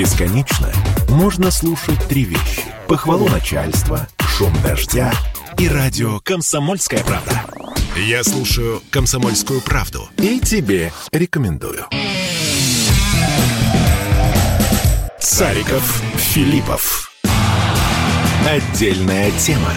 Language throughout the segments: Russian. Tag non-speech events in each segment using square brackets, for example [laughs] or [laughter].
Бесконечно можно слушать три вещи. Похвалу начальства, шум дождя и радио «Комсомольская правда». Я слушаю «Комсомольскую правду» и тебе рекомендую. Цариков, Филиппов. Отдельная тема.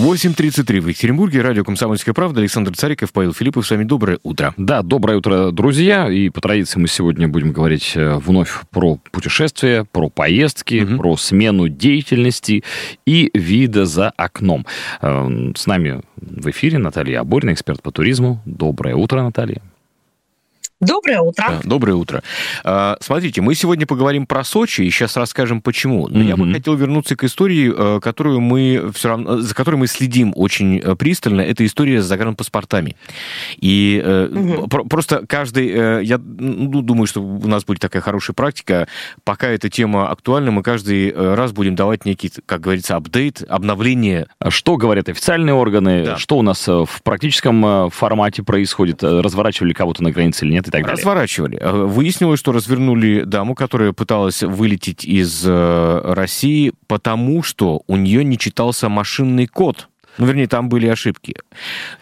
8.33 в Екатеринбурге. Радио «Комсомольская правда». Александр Цариков, Павел Филиппов. С вами доброе утро. Да, доброе утро, друзья. И по традиции мы сегодня будем говорить э, вновь про путешествия, про поездки, угу. про смену деятельности и вида за окном. Э, с нами в эфире Наталья Аборина, эксперт по туризму. Доброе утро, Наталья. Доброе утро. Да, доброе утро. А, смотрите, мы сегодня поговорим про Сочи, и сейчас расскажем, почему. Но mm-hmm. я бы хотел вернуться к истории, э, которую мы все равно, за которой мы следим очень э, пристально. Это история с загранпаспортами. И mm-hmm. про- просто каждый... Я ну, думаю, что у нас будет такая хорошая практика. Пока эта тема актуальна, мы каждый раз будем давать некий, как говорится, апдейт, обновление. А что говорят официальные органы? Да. Что у нас в практическом формате происходит? Разворачивали кого-то на границе или нет? И так далее. Разворачивали. Э, выяснилось, что развернули даму, которая пыталась вылететь из э, России, потому что у нее не читался машинный код. Ну, вернее, там были ошибки.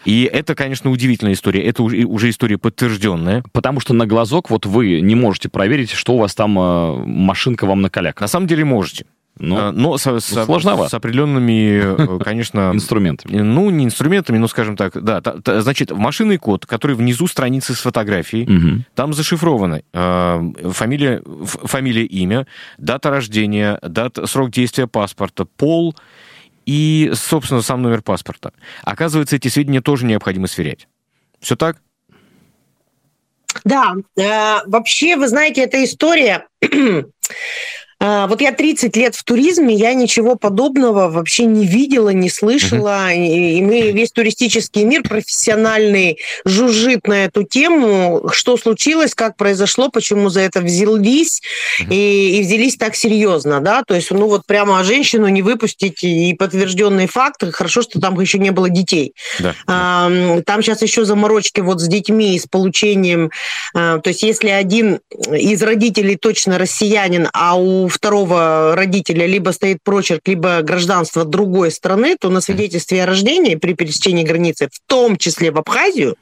И это, конечно, удивительная история. Это уже, история подтвержденная. Потому что на глазок вот вы не можете проверить, что у вас там э, машинка вам накаляк. На самом деле можете. Ну, а, но с, с, сложновато. С определенными, э, конечно... [laughs] Инструментами. Ну, не инструментами, но, скажем так, да. Значит, машинный код, который внизу страницы с фотографией, там зашифровано э, фамилия, фамилия, имя, дата рождения, дата, срок действия паспорта, пол и, собственно, сам номер паспорта. Оказывается, эти сведения тоже необходимо сверять. Все так? Да, э, вообще, вы знаете, эта история [clears throat] вот я 30 лет в туризме, я ничего подобного вообще не видела, не слышала. Uh-huh. И мы весь туристический мир профессиональный жужжит на эту тему, что случилось, как произошло, почему за это взялись uh-huh. и, и взялись так серьезно, да. То есть, ну вот прямо женщину не выпустить и подтвержденные факты. Хорошо, что там еще не было детей. Да. А, там сейчас еще заморочки вот с детьми и с получением. А, то есть, если один из родителей точно россиянин, а у второго родителя либо стоит прочерк, либо гражданство другой страны, то на свидетельстве о рождении при пересечении границы, в том числе в Абхазию,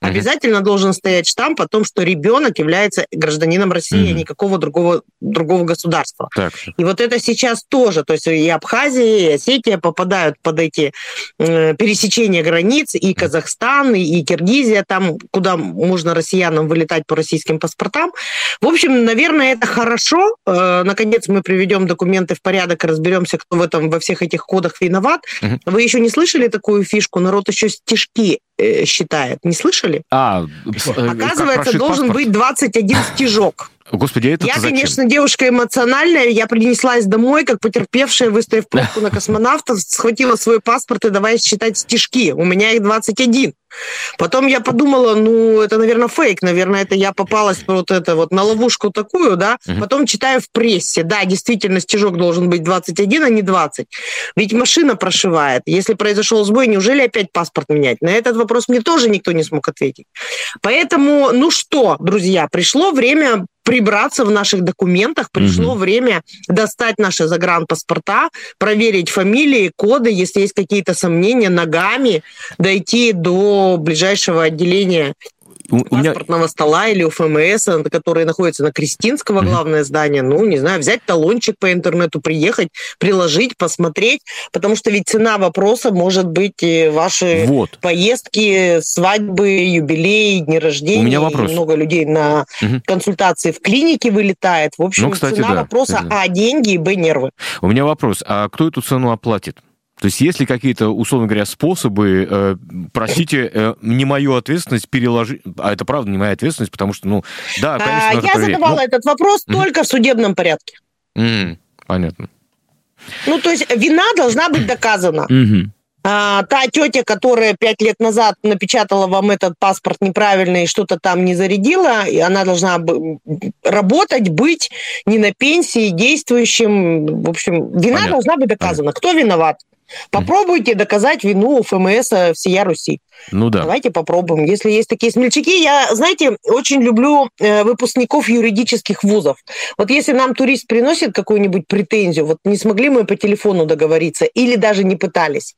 uh-huh. обязательно должен стоять штамп о том, что ребенок является гражданином России, uh-huh. а никакого другого, другого государства. Так. И вот это сейчас тоже, то есть и Абхазия, и Осетия попадают под эти э, пересечения границ, и Казахстан, и Киргизия, там, куда можно россиянам вылетать по российским паспортам. В общем, наверное, это хорошо. Э, наконец мы приведем документы в порядок и разберемся, кто в этом во всех этих кодах виноват. Uh-huh. Вы еще не слышали такую фишку? Народ еще стишки э, считает. Не слышали? А, э, Оказывается, должен паспорт? быть 21 стежок. Господи, это Я, зачем? конечно, девушка эмоциональная. Я принеслась домой, как потерпевшая, выставив пробку на [laughs] космонавтов, схватила свой паспорт и давай считать стежки. У меня их 21. Потом я подумала, ну, это, наверное, фейк, наверное, это я попалась вот это вот на ловушку такую, да. Угу. Потом читаю в прессе, да, действительно, стежок должен быть 21, а не 20. Ведь машина прошивает. Если произошел сбой, неужели опять паспорт менять? На этот вопрос мне тоже никто не смог ответить. Поэтому, ну что, друзья, пришло время прибраться в наших документах, пришло mm время достать наши загранпаспорта, проверить фамилии, коды, если есть какие-то сомнения, ногами дойти до ближайшего отделения у, паспортного меня... стола или у ФМС, который находится на Кристинского, mm-hmm. главное здание, ну, не знаю, взять талончик по интернету, приехать, приложить, посмотреть, потому что ведь цена вопроса может быть ваши вот. поездки, свадьбы, юбилеи, дни рождения. У меня вопрос. Много людей на mm-hmm. консультации в клинике вылетает. В общем, ну, кстати, цена да, вопроса кстати, А, деньги, и Б, нервы. У меня вопрос, а кто эту цену оплатит? То есть есть ли какие-то, условно говоря, способы, э, простите, э, не мою ответственность переложить, а это правда не моя ответственность, потому что, ну, да, конечно, а, Я проверить. задавала Но... этот вопрос mm только в судебном порядке. Mm, понятно. Ну, то есть вина должна быть доказана. Mm-hmm. А, та тетя, которая пять лет назад напечатала вам этот паспорт неправильно и что-то там не зарядила, и она должна работать, быть не на пенсии, действующим. В общем, вина Понятно. должна быть доказана. Кто виноват? Попробуйте доказать вину ФМС всея Руси. Ну да. Давайте попробуем. Если есть такие смельчаки, я, знаете, очень люблю э, выпускников юридических вузов. Вот если нам турист приносит какую-нибудь претензию, вот не смогли мы по телефону договориться или даже не пытались,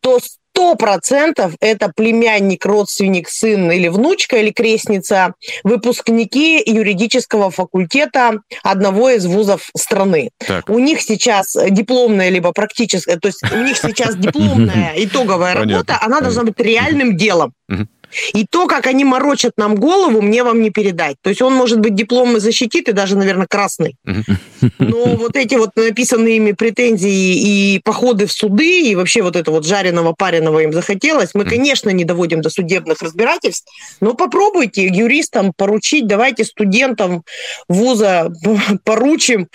то сто процентов это племянник, родственник, сын или внучка или крестница, выпускники юридического факультета одного из вузов страны. Так. У них сейчас дипломная либо практическая, то есть у них сейчас [laughs] дипломная итоговая работа, она должна быть реальным делом. И то, как они морочат нам голову, мне вам не передать. То есть он, может быть, дипломы защитит и даже, наверное, красный. Но вот эти вот написанные ими претензии и походы в суды, и вообще вот это вот жареного, пареного им захотелось, мы, конечно, не доводим до судебных разбирательств, но попробуйте юристам поручить, давайте студентам вуза [laughs] поручим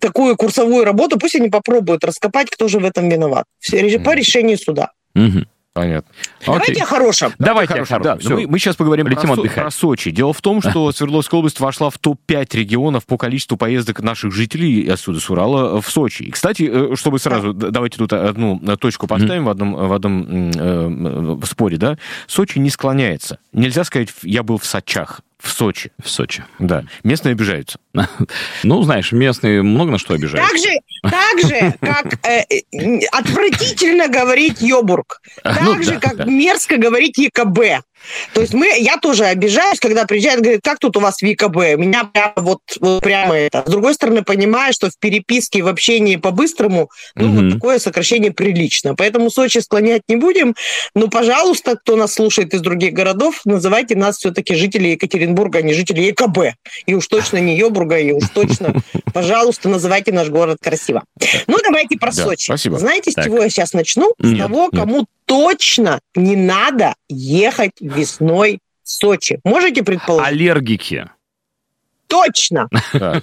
такую курсовую работу, пусть они попробуют раскопать, кто же в этом виноват. По решению суда. Понятно. Давайте Окей. о хорошем. Давайте, Давайте о хорошем. Да, мы, мы сейчас поговорим про, Со, про Сочи. Дело в том, что Свердловская область вошла в топ-5 регионов по количеству поездок наших жителей отсюда, с Урала, в Сочи. И, кстати, э, чтобы сразу, да. давайте тут одну точку поставим mm-hmm. в одном, в одном э, в споре, да. Сочи не склоняется. Нельзя сказать, я был в Сочах. В Сочи. В Сочи. Да. Местные обижаются. [laughs] Ну, знаешь, местные много на что обижаются. Так же, так же как э, отвратительно говорить Йобург. [laughs] Так ну, же, да, как да. мерзко говорить ЕКБ. То есть мы, я тоже обижаюсь, когда приезжают, говорят, как тут у вас в ВКБ? Меня прямо вот, вот прямо это. С другой стороны, понимаю, что в переписке, в общении по-быстрому, ну, угу. вот такое сокращение прилично. Поэтому Сочи склонять не будем. Но, пожалуйста, кто нас слушает из других городов, называйте нас все-таки жители Екатеринбурга, а не жители ЕКБ. И уж точно не Йобурга, и уж точно, пожалуйста, называйте наш город красиво. Ну, давайте про Сочи. Спасибо. Знаете, с чего я сейчас начну? С того, кому точно не надо ехать весной в Сочи. Можете предположить? Аллергики. Точно.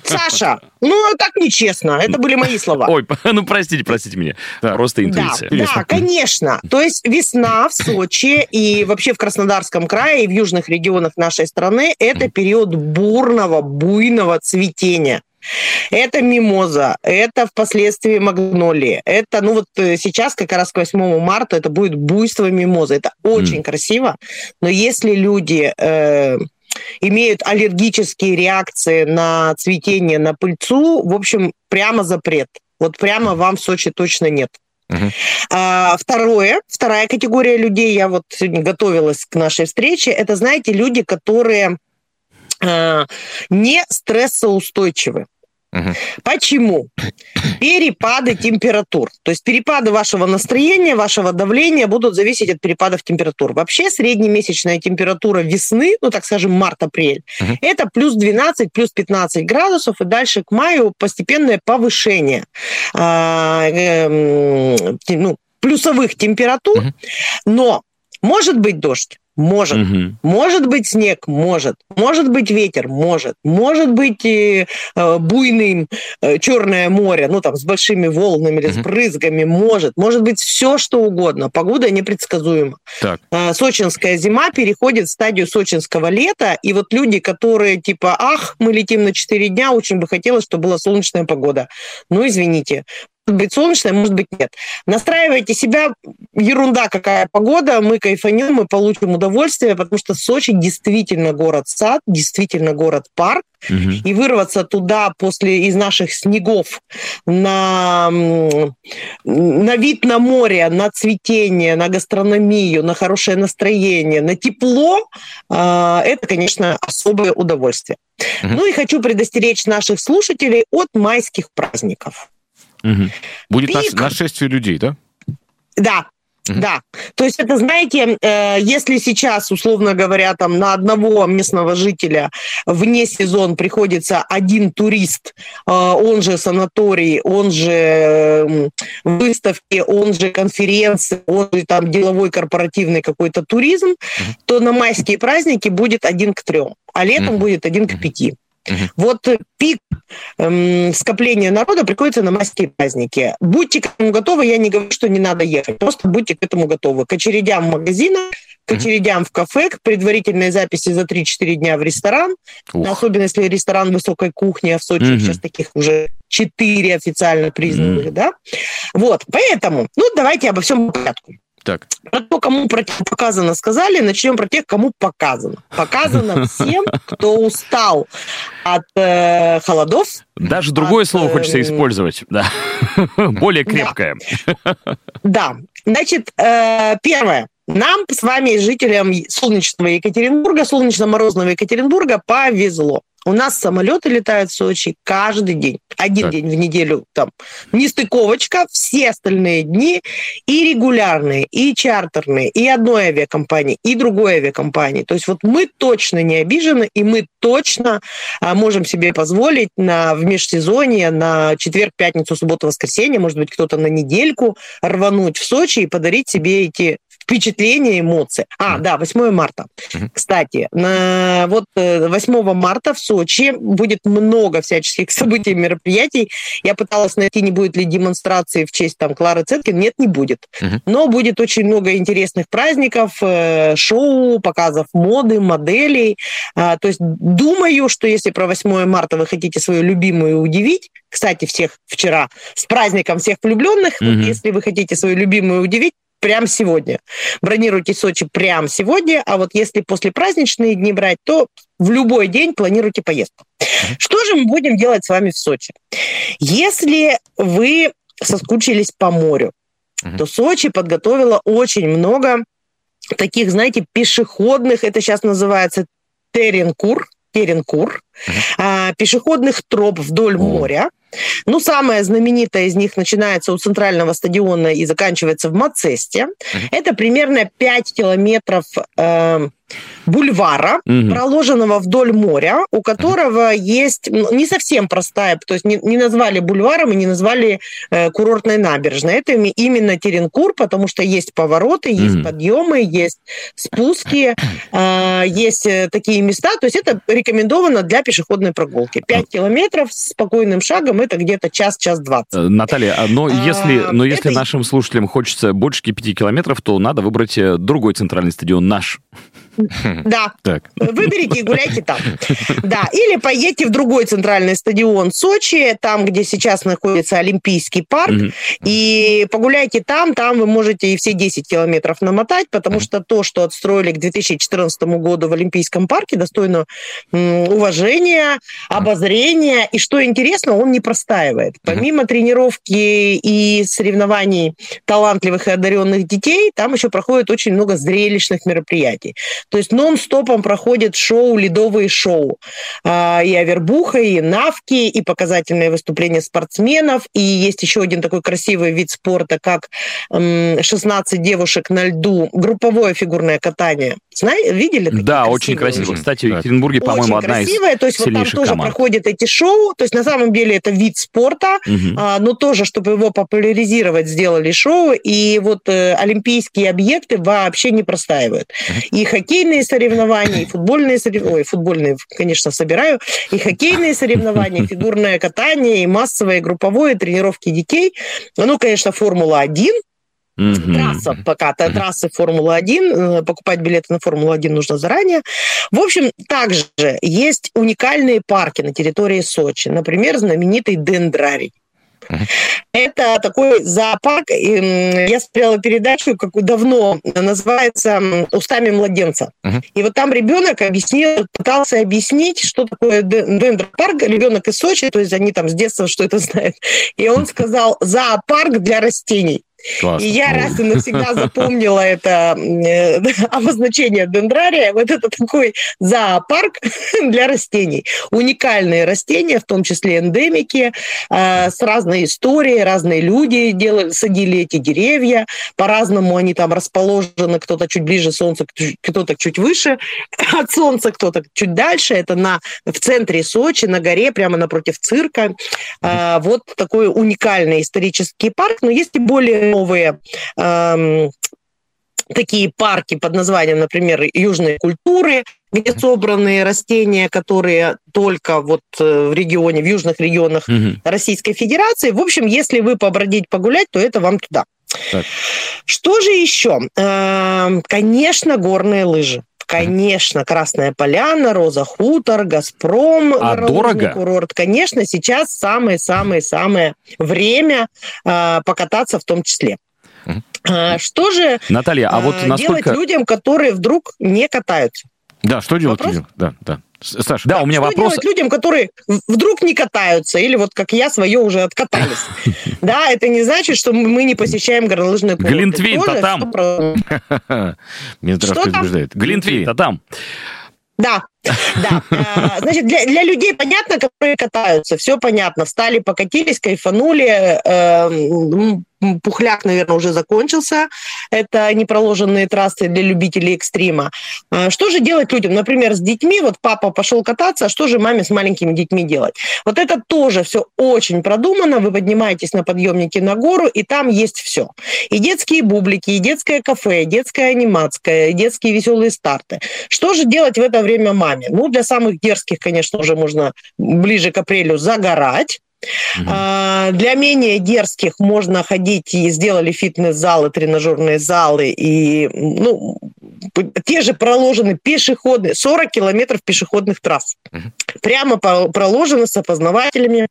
Саша, ну так нечестно. Это были мои слова. Ой, [laughs] ну простите, простите меня. Просто интуиция. Да, да, конечно. То есть весна в Сочи и вообще в Краснодарском крае и в южных регионах нашей страны это период бурного, буйного цветения. Это мимоза, это впоследствии магнолии. Это, ну вот э, сейчас как раз к 8 марта это будет буйство мимозы. Это очень mm. красиво, но если люди... Э, имеют аллергические реакции на цветение, на пыльцу, в общем, прямо запрет. Вот прямо вам в Сочи точно нет. Uh-huh. А, второе, вторая категория людей, я вот сегодня готовилась к нашей встрече, это, знаете, люди, которые не стрессоустойчивы. Угу. Почему? Перепады температур. То есть перепады вашего настроения, вашего давления будут зависеть от перепадов температур. Вообще среднемесячная температура весны, ну так скажем, март-апрель, угу. это плюс 12, плюс 15 градусов, и дальше к маю постепенное повышение а, э, ну, плюсовых температур. Угу. Но может быть дождь. Может. Угу. Может быть снег? Может. Может быть ветер? Может. Может быть э, э, буйным э, Черное море, ну там с большими волнами или угу. с брызгами? Может. Может быть все, что угодно. Погода непредсказуема. Так. Э, сочинская зима переходит в стадию сочинского лета, и вот люди, которые типа, ах, мы летим на 4 дня, очень бы хотелось, чтобы была солнечная погода. Ну, извините, быть солнечная, может быть нет. Настраивайте себя, ерунда какая погода, мы кайфанем, мы получим удовольствие, потому что Сочи действительно город-сад, действительно город-парк, угу. и вырваться туда после из наших снегов на, на вид на море, на цветение, на гастрономию, на хорошее настроение, на тепло, а, это, конечно, особое удовольствие. Угу. Ну и хочу предостеречь наших слушателей от майских праздников. Угу. Будет Пик... нашествие людей, да? Да, Uh-huh. Да, то есть это, знаете, э, если сейчас, условно говоря, там на одного местного жителя вне сезон приходится один турист, э, он же санаторий, он же э, выставки, он же конференции, он же там деловой корпоративный какой-то туризм, uh-huh. то на майские праздники будет один к трем, а летом uh-huh. будет один к пяти. Uh-huh. Вот пик эм, скоплению народа приходится на майские праздники. Будьте к этому готовы, я не говорю, что не надо ехать, просто будьте к этому готовы. К очередям в магазинах, к очередям в кафе, к предварительной записи за 3-4 дня в ресторан, Ух. особенно если ресторан высокой кухни, а в Сочи угу. сейчас таких уже 4 официально признанных, угу. да. Вот, поэтому, ну, давайте обо всем по порядку. Так. Про то, кому показано, сказали. Начнем про тех, кому показано. Показано [laughs] всем, кто устал от э, холодов. Даже другое от, слово хочется э, использовать, да. [laughs] Более крепкое. Да. Значит, э, первое. Нам с вами, жителям солнечного Екатеринбурга, солнечно-морозного Екатеринбурга, повезло. У нас самолеты летают в Сочи каждый день. Один так. день в неделю там нестыковочка, все остальные дни и регулярные, и чартерные, и одной авиакомпании, и другой авиакомпании. То есть вот мы точно не обижены, и мы точно а, можем себе позволить на, в межсезонье, на четверг, пятницу, субботу, воскресенье, может быть, кто-то на недельку рвануть в Сочи и подарить себе эти впечатления, эмоции. А, да, 8 марта. Кстати, на, вот 8 э, марта в Сочи будет много всяческих [laughs] событий, мероприятий. Я пыталась найти, не будет ли демонстрации в честь там Клары Цеткин. Нет, не будет. Но будет очень много интересных праздников, э, шоу, показов моды, моделей. А, то есть думаю, что если про 8 марта вы хотите свою любимую удивить, кстати, всех вчера с праздником всех влюбленных, mm-hmm. если вы хотите свою любимую удивить, прямо сегодня. Бронируйте Сочи прямо сегодня, а вот если после праздничные дни брать, то в любой день планируйте поездку. Что же мы будем делать с вами в Сочи? Если вы соскучились по морю, то Сочи подготовила очень много таких, знаете, пешеходных, это сейчас называется теренкур, теренкур, uh-huh. пешеходных троп вдоль oh. моря, ну, самая знаменитая из них начинается у центрального стадиона и заканчивается в Мацесте. Uh-huh. Это примерно 5 километров э, бульвара, угу. проложенного вдоль моря, у которого есть ну, не совсем простая, то есть не, не назвали бульваром и не назвали э, курортной набережной. Это именно Теренкур, потому что есть повороты, есть угу. подъемы, есть спуски, [clears throat] э, есть э, такие места. То есть это рекомендовано для пешеходной прогулки. 5 километров с спокойным шагом это где-то час-час 20. Э, Наталья, а, но если, а, но если это... нашим слушателям хочется больше 5 километров, то надо выбрать э, другой центральный стадион, наш. [laughs] Да. Так. Выберите и гуляйте там. Да. Или поедьте в другой центральный стадион Сочи, там, где сейчас находится Олимпийский парк, и погуляйте там. Там вы можете и все 10 километров намотать, потому что то, что отстроили к 2014 году в Олимпийском парке, достойно уважения, обозрения. И что интересно, он не простаивает. Помимо тренировки и соревнований талантливых и одаренных детей, там еще проходит очень много зрелищных мероприятий. То есть нон-стопом проходит шоу, ледовые шоу. А, и Авербуха, и Навки, и показательные выступления спортсменов. И есть еще один такой красивый вид спорта, как 16 девушек на льду, групповое фигурное катание. Знаете, видели? Да, очень красиво. Кстати, в Екатеринбурге, по-моему, одна красивая. из То есть вот там тоже команд. проходят эти шоу. То есть на самом деле это вид спорта, угу. а, но тоже, чтобы его популяризировать, сделали шоу. И вот э, олимпийские объекты вообще не простаивают. И хоккейные соревнования, и футбольные соревнования, ой, футбольные, конечно, собираю, и хоккейные соревнования, фигурное катание, и массовое, групповое, тренировки детей. Ну, конечно, Формула-1, Mm-hmm. Трасса пока, mm-hmm. трассы Формулы-1, э, покупать билеты на Формулу-1 нужно заранее. В общем, также есть уникальные парки на территории Сочи, например, знаменитый Дендрарий. Это такой зоопарк. Я смотрела передачу, как давно, называется «Устами младенца». И вот там ребенок объяснил, пытался объяснить, что такое дендропарк. Ребенок из Сочи, то есть они там с детства что это знают. И он сказал «зоопарк для растений». Классно. И я раз и навсегда запомнила это э, [laughs] обозначение дендрария. Вот это такой зоопарк [laughs] для растений. Уникальные растения, в том числе эндемики, э, с разной историей, разные люди делали, садили эти деревья. По-разному они там расположены. Кто-то чуть ближе солнца, кто-то чуть выше [laughs] от солнца, кто-то чуть дальше. Это на, в центре Сочи, на горе, прямо напротив цирка. Э, вот такой уникальный исторический парк. Но есть и более новые эм, такие парки под названием, например, южной культуры, где собраны растения, которые только вот э, в регионе, в южных регионах угу. Российской Федерации. В общем, если вы побродить, погулять, то это вам туда. Так. Что же еще? Эм, конечно, горные лыжи. Конечно, Красная Поляна, Роза Хутор, Газпром, а дорого? курорт. Конечно, сейчас самое-самое-самое время э, покататься в том числе. А, что же Наталья, а вот насколько... делать людям, которые вдруг не катаются? Да, что делать Вопрос? людям? Да, да. Саша, да, у меня что вопрос. делать людям, которые вдруг не катаются, или вот как я свое уже откатались? [laughs] Да, это не значит, что мы не посещаем горнолыжные курорты. Глинтвейн-то там. Мне здравствуйте убеждает. Глинтвейн-то там. Да, да. А, значит, для, для людей понятно, которые катаются, все понятно. Встали, покатились, кайфанули, эм, пухляк, наверное, уже закончился. Это непроложенные трассы для любителей экстрима. А что же делать людям? Например, с детьми, вот папа пошел кататься, а что же маме с маленькими детьми делать? Вот это тоже все очень продумано. Вы поднимаетесь на подъемнике на гору, и там есть все. И детские бублики, и детское кафе, и детская аниматская, и детские веселые старты. Что же делать в это время маме? Ну, для самых дерзких, конечно, уже можно ближе к апрелю загорать. Угу. А, для менее дерзких можно ходить и сделали фитнес-залы, тренажерные залы и ну, те же проложены пешеходные, 40 километров пешеходных трасс. Угу. Прямо проложены с опознавателями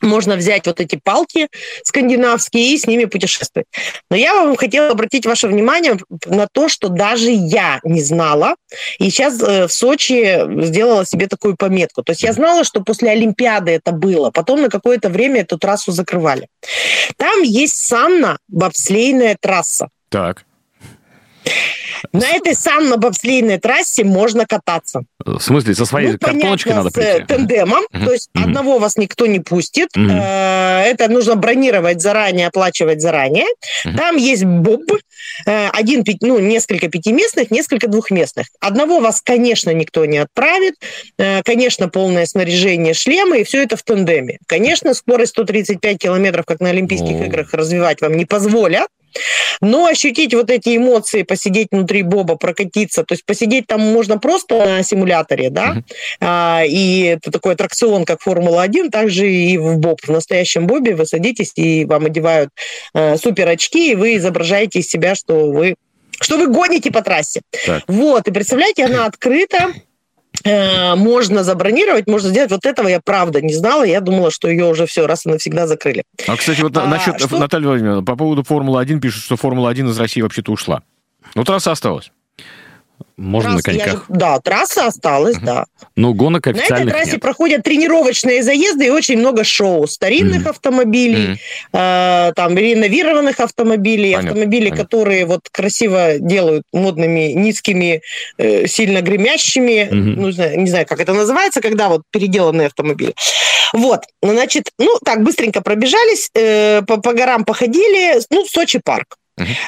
можно взять вот эти палки скандинавские и с ними путешествовать. Но я вам хотела обратить ваше внимание на то, что даже я не знала, и сейчас э, в Сочи сделала себе такую пометку. То есть я знала, что после Олимпиады это было, потом на какое-то время эту трассу закрывали. Там есть санно-бобслейная трасса. Так. На этой санно-бобслейной трассе можно кататься. В смысле, со своей ну, картоночкой надо прийти? с тендемом, mm-hmm. то есть mm-hmm. одного вас никто не пустит. Mm-hmm. Это нужно бронировать заранее, оплачивать заранее. Mm-hmm. Там есть боб, э, один, ну, несколько пятиместных, несколько двухместных. Одного вас, конечно, никто не отправит. Э, конечно, полное снаряжение, шлемы, и все это в тендеме. Конечно, скорость 135 километров, как на Олимпийских oh. играх, развивать вам не позволят. Но ощутить вот эти эмоции, посидеть внутри Боба, прокатиться, то есть посидеть там можно просто на симуляторе, да, uh-huh. а, и это такой аттракцион, как Формула-1, также и в Боб. В настоящем Бобе вы садитесь, и вам одевают э, супер очки, и вы изображаете из себя, что вы что вы гоните по трассе. Так. Вот, и представляете, она открыта, можно забронировать, можно сделать. Вот этого я правда не знала. Я думала, что ее уже все раз и навсегда закрыли. А, кстати, вот а, насчет, что... Наталья Владимировна, по поводу Формулы-1 пишут, что Формула-1 из России вообще-то ушла. Ну, трасса осталась. Можно Трасс, на коньках. Же, да, трасса осталась, да. Но гонок официальных На этой трассе нет. проходят тренировочные заезды и очень много шоу. Старинных uh-huh. автомобилей, uh-huh. э, там, реновированных автомобилей, понятно, автомобилей, понятно. которые вот красиво делают модными, низкими, э, сильно гремящими. Uh-huh. Ну, не знаю, не знаю, как это называется, когда вот переделанные автомобили. Вот, значит, ну, так, быстренько пробежались, э, по, по горам походили, ну, Сочи парк.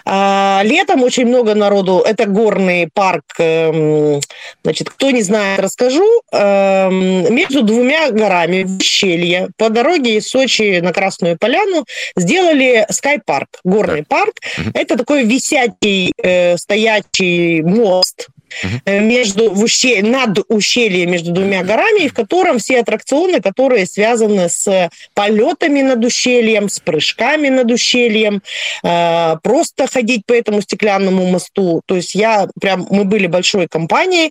А, летом очень много народу. Это горный парк. Эм, значит, кто не знает, расскажу. Эм, между двумя горами в ущелье по дороге из Сочи на Красную Поляну сделали скай-парк, горный парк. Это такой висячий, э, стоячий мост uh-huh. между в ущелье, над ущельем между двумя горами, в котором все аттракционы, которые связаны с полетами над ущельем, с прыжками над ущельем, э, просто ходить по этому стеклянному мосту. То есть я прям, мы были большой компанией,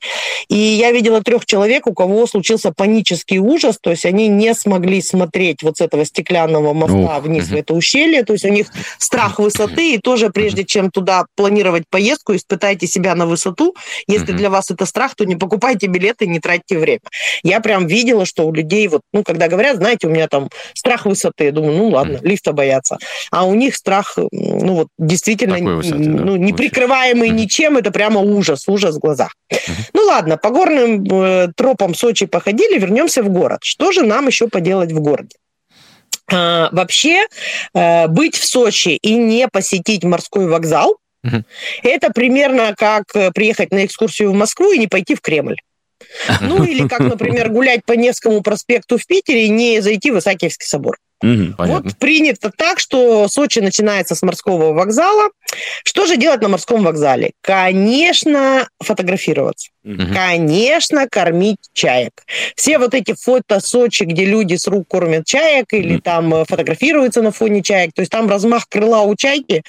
и я видела трех человек, у кого случился панический ужас, то есть они не смогли смотреть вот с этого стеклянного моста uh-huh. вниз uh-huh. в это ущелье, то есть у них страх высоты, и тоже прежде чем туда планировать поездку, испытайте себя на высоту, если mm-hmm. для вас это страх, то не покупайте билеты, не тратьте время. Я прям видела, что у людей, вот, ну, когда говорят, знаете, у меня там страх высоты, я думаю, ну, ладно, mm-hmm. лифта боятся. А у них страх, ну, вот, действительно, высоты, да, ну, не прикрываемый mm-hmm. ничем, это прямо ужас, ужас в глазах. Mm-hmm. Ну, ладно, по горным э, тропам Сочи походили, вернемся в город. Что же нам еще поделать в городе? А, вообще, э, быть в Сочи и не посетить морской вокзал, это примерно как э, приехать на экскурсию в Москву и не пойти в Кремль. Ну или как, например, гулять по Невскому проспекту в Питере и не зайти в Исаакиевский собор. Угу, вот принято так, что Сочи начинается с морского вокзала. Что же делать на морском вокзале? Конечно, фотографироваться. Угу. Конечно, кормить чаек. Все вот эти фото Сочи, где люди с рук кормят чаек или угу. там э, фотографируются на фоне чаек, то есть там размах крыла у чайки,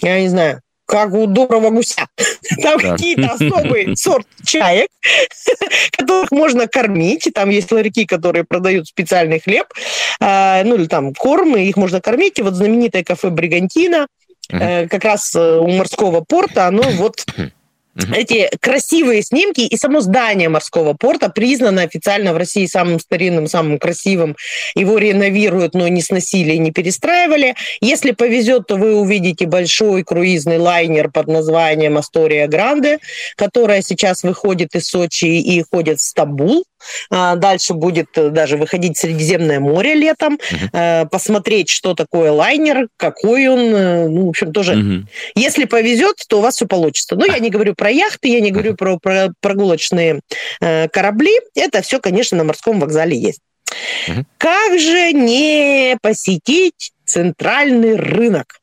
я не знаю, как у доброго гуся. [laughs] Там какие-то особые [laughs] сорт чаек, [laughs] которых можно кормить. Там есть ларьки, которые продают специальный хлеб, а, ну или там кормы, их можно кормить. И вот знаменитое кафе «Бригантина», э, как раз э, у морского порта, оно вот [coughs] эти красивые снимки и само здание морского порта признано официально в России самым старинным, самым красивым. Его реновируют, но не сносили и не перестраивали. Если повезет, то вы увидите большой круизный лайнер под названием «Астория Гранде», которая сейчас выходит из Сочи и ходит в Стамбул. А, дальше будет э, даже выходить Средиземное море летом, угу. посмотреть, что такое лайнер, какой он. Э, ну, в общем, тоже. Угу. Если повезет, то у вас все получится. Но я не говорю про яхты, я не говорю про, про прогулочные корабли. Это все, конечно, на морском вокзале есть. Угу. Как же не посетить центральный рынок?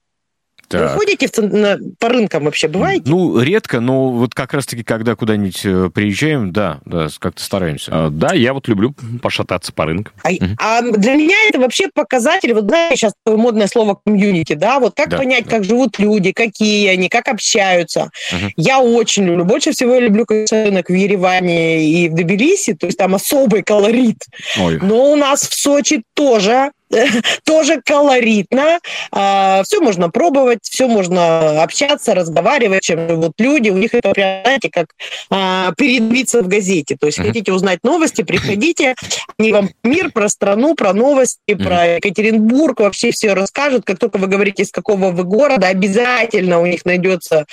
Так. Вы ходите в, на, по рынкам вообще, бываете? Ну, редко, но вот как раз-таки, когда куда-нибудь э, приезжаем, да, да, как-то стараемся. А, да, я вот люблю пошататься по рынкам. А, угу. а для меня это вообще показатель, вот знаете, сейчас модное слово комьюнити, да, вот как да, понять, да. как живут люди, какие они, как общаются. Угу. Я очень люблю, больше всего я люблю рынок в Ереване и в Тбилиси, то есть там особый колорит. Ой. Но у нас в Сочи тоже [laughs] тоже колоритно. А, все можно пробовать, все можно общаться, разговаривать, чем живут люди. У них это, знаете, как а, передвиться в газете. То есть хотите узнать новости, приходите, они вам мир про страну, про новости, про Екатеринбург, вообще все расскажут. Как только вы говорите, из какого вы города, обязательно у них найдется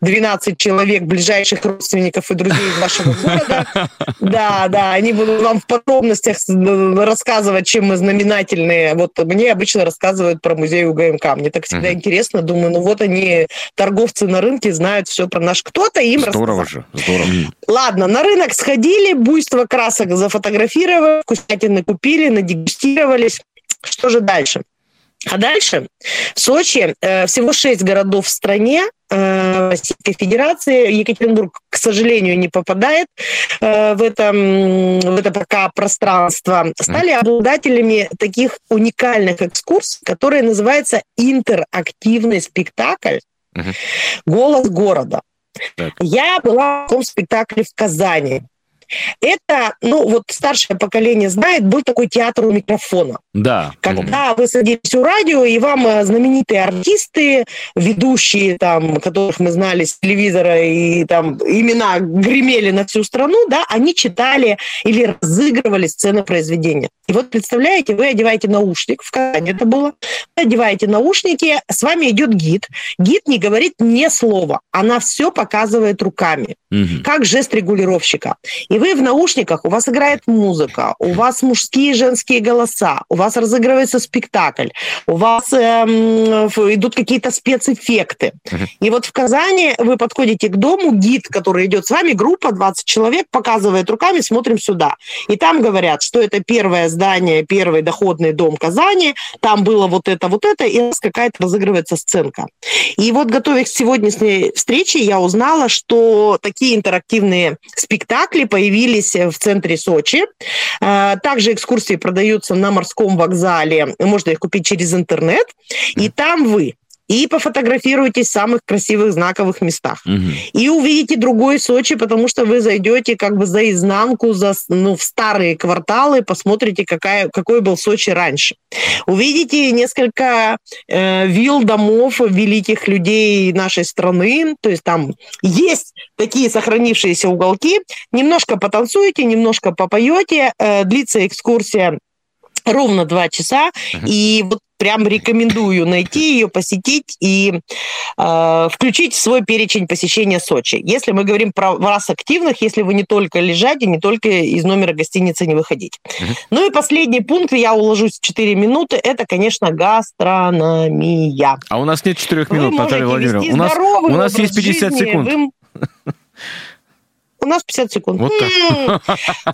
12 человек, ближайших родственников и друзей из вашего города. [laughs] Да, да, они будут вам в подробностях рассказывать, чем мы вот мне обычно рассказывают про музей УГМК. Мне так всегда uh-huh. интересно. Думаю, ну вот они, торговцы на рынке, знают все про наш кто-то, им Здорово же, здорово. Ладно, на рынок сходили, буйство красок зафотографировали, вкуснятины купили, надегустировались. Что же дальше? А дальше в Сочи э, всего шесть городов в стране Российской Федерации. Екатеринбург, к сожалению, не попадает э, в, это, в это пока пространство. Стали обладателями таких уникальных экскурсий, которые называются интерактивный спектакль «Голос города». Так. Я была в том спектакле в Казани. Это, ну, вот старшее поколение знает, был такой театр у микрофона. Да. Когда вы садились у радио, и вам э, знаменитые артисты, ведущие, там, которых мы знали с телевизора, и там имена гремели на всю страну, да, они читали или разыгрывали сцены произведения. И вот представляете, вы одеваете наушник, в Казани это было, вы одеваете наушники, с вами идет гид. Гид не говорит ни слова, она все показывает руками, угу. как жест регулировщика. И вы в наушниках, у вас играет музыка, у вас мужские и женские голоса, у вас разыгрывается спектакль, у вас эм, идут какие-то спецэффекты. И вот в Казани вы подходите к дому, гид, который идет с вами, группа 20 человек, показывает руками, смотрим сюда. И там говорят, что это первое здание, первый доходный дом Казани, там было вот это, вот это, и раз какая-то разыгрывается сценка. И вот, готовясь к сегодняшней встрече, я узнала, что такие интерактивные спектакли появились в центре Сочи. А, также экскурсии продаются на морском вокзале, можно их купить через интернет, и там вы и пофотографируйтесь в самых красивых знаковых местах. Угу. И увидите другой Сочи, потому что вы зайдете как бы за изнанку, за, ну, в старые кварталы, посмотрите, какая, какой был Сочи раньше. Увидите несколько э, вилл, домов великих людей нашей страны, то есть там есть такие сохранившиеся уголки. Немножко потанцуете, немножко попоете, э, длится экскурсия ровно два часа, uh-huh. и вот прям рекомендую найти ее, посетить и э, включить в свой перечень посещения Сочи. Если мы говорим про вас активных, если вы не только лежать и не только из номера гостиницы не выходить. Uh-huh. Ну и последний пункт, я уложусь в 4 минуты, это, конечно, гастрономия. А у нас нет 4 минут, Наталья Владимировна. У нас, у нас есть 50 жизни, секунд. Вы... [laughs] нас 50 секунд. Вот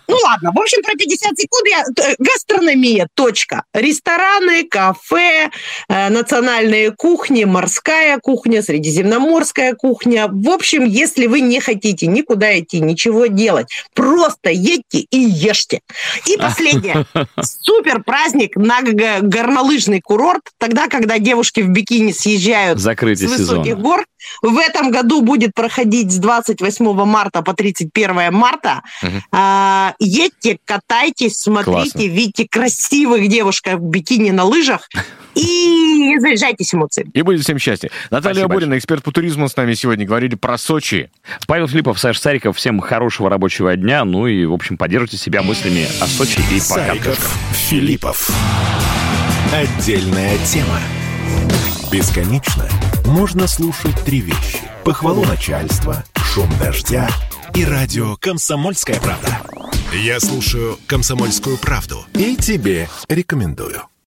ну ладно, в общем, про 50 секунд я... Гастрономия, точка. Рестораны, кафе, э, национальные кухни, морская кухня, средиземноморская кухня. В общем, если вы не хотите никуда идти, ничего делать, просто едьте и ешьте. И последнее. Супер праздник на горнолыжный курорт. Тогда, когда девушки в бикини съезжают Закрытие с высоких сезона. гор, в этом году будет проходить с 28 марта по 31 марта. Угу. А, едьте, катайтесь, смотрите, Классно. видите красивых девушек в бикини на лыжах [laughs] и заряжайтесь эмоциями. И будет всем счастья. Наталья Спасибо Борина, эксперт по туризму, с нами сегодня говорили про Сочи. Павел Филиппов, Саша Сариков, всем хорошего рабочего дня. Ну и, в общем, поддержите себя мыслями о Сочи и Сариков, Филиппов. Отдельная тема. Бесконечно можно слушать три вещи. Похвалу начальства, шум дождя и радио «Комсомольская правда». Я слушаю «Комсомольскую правду» и тебе рекомендую.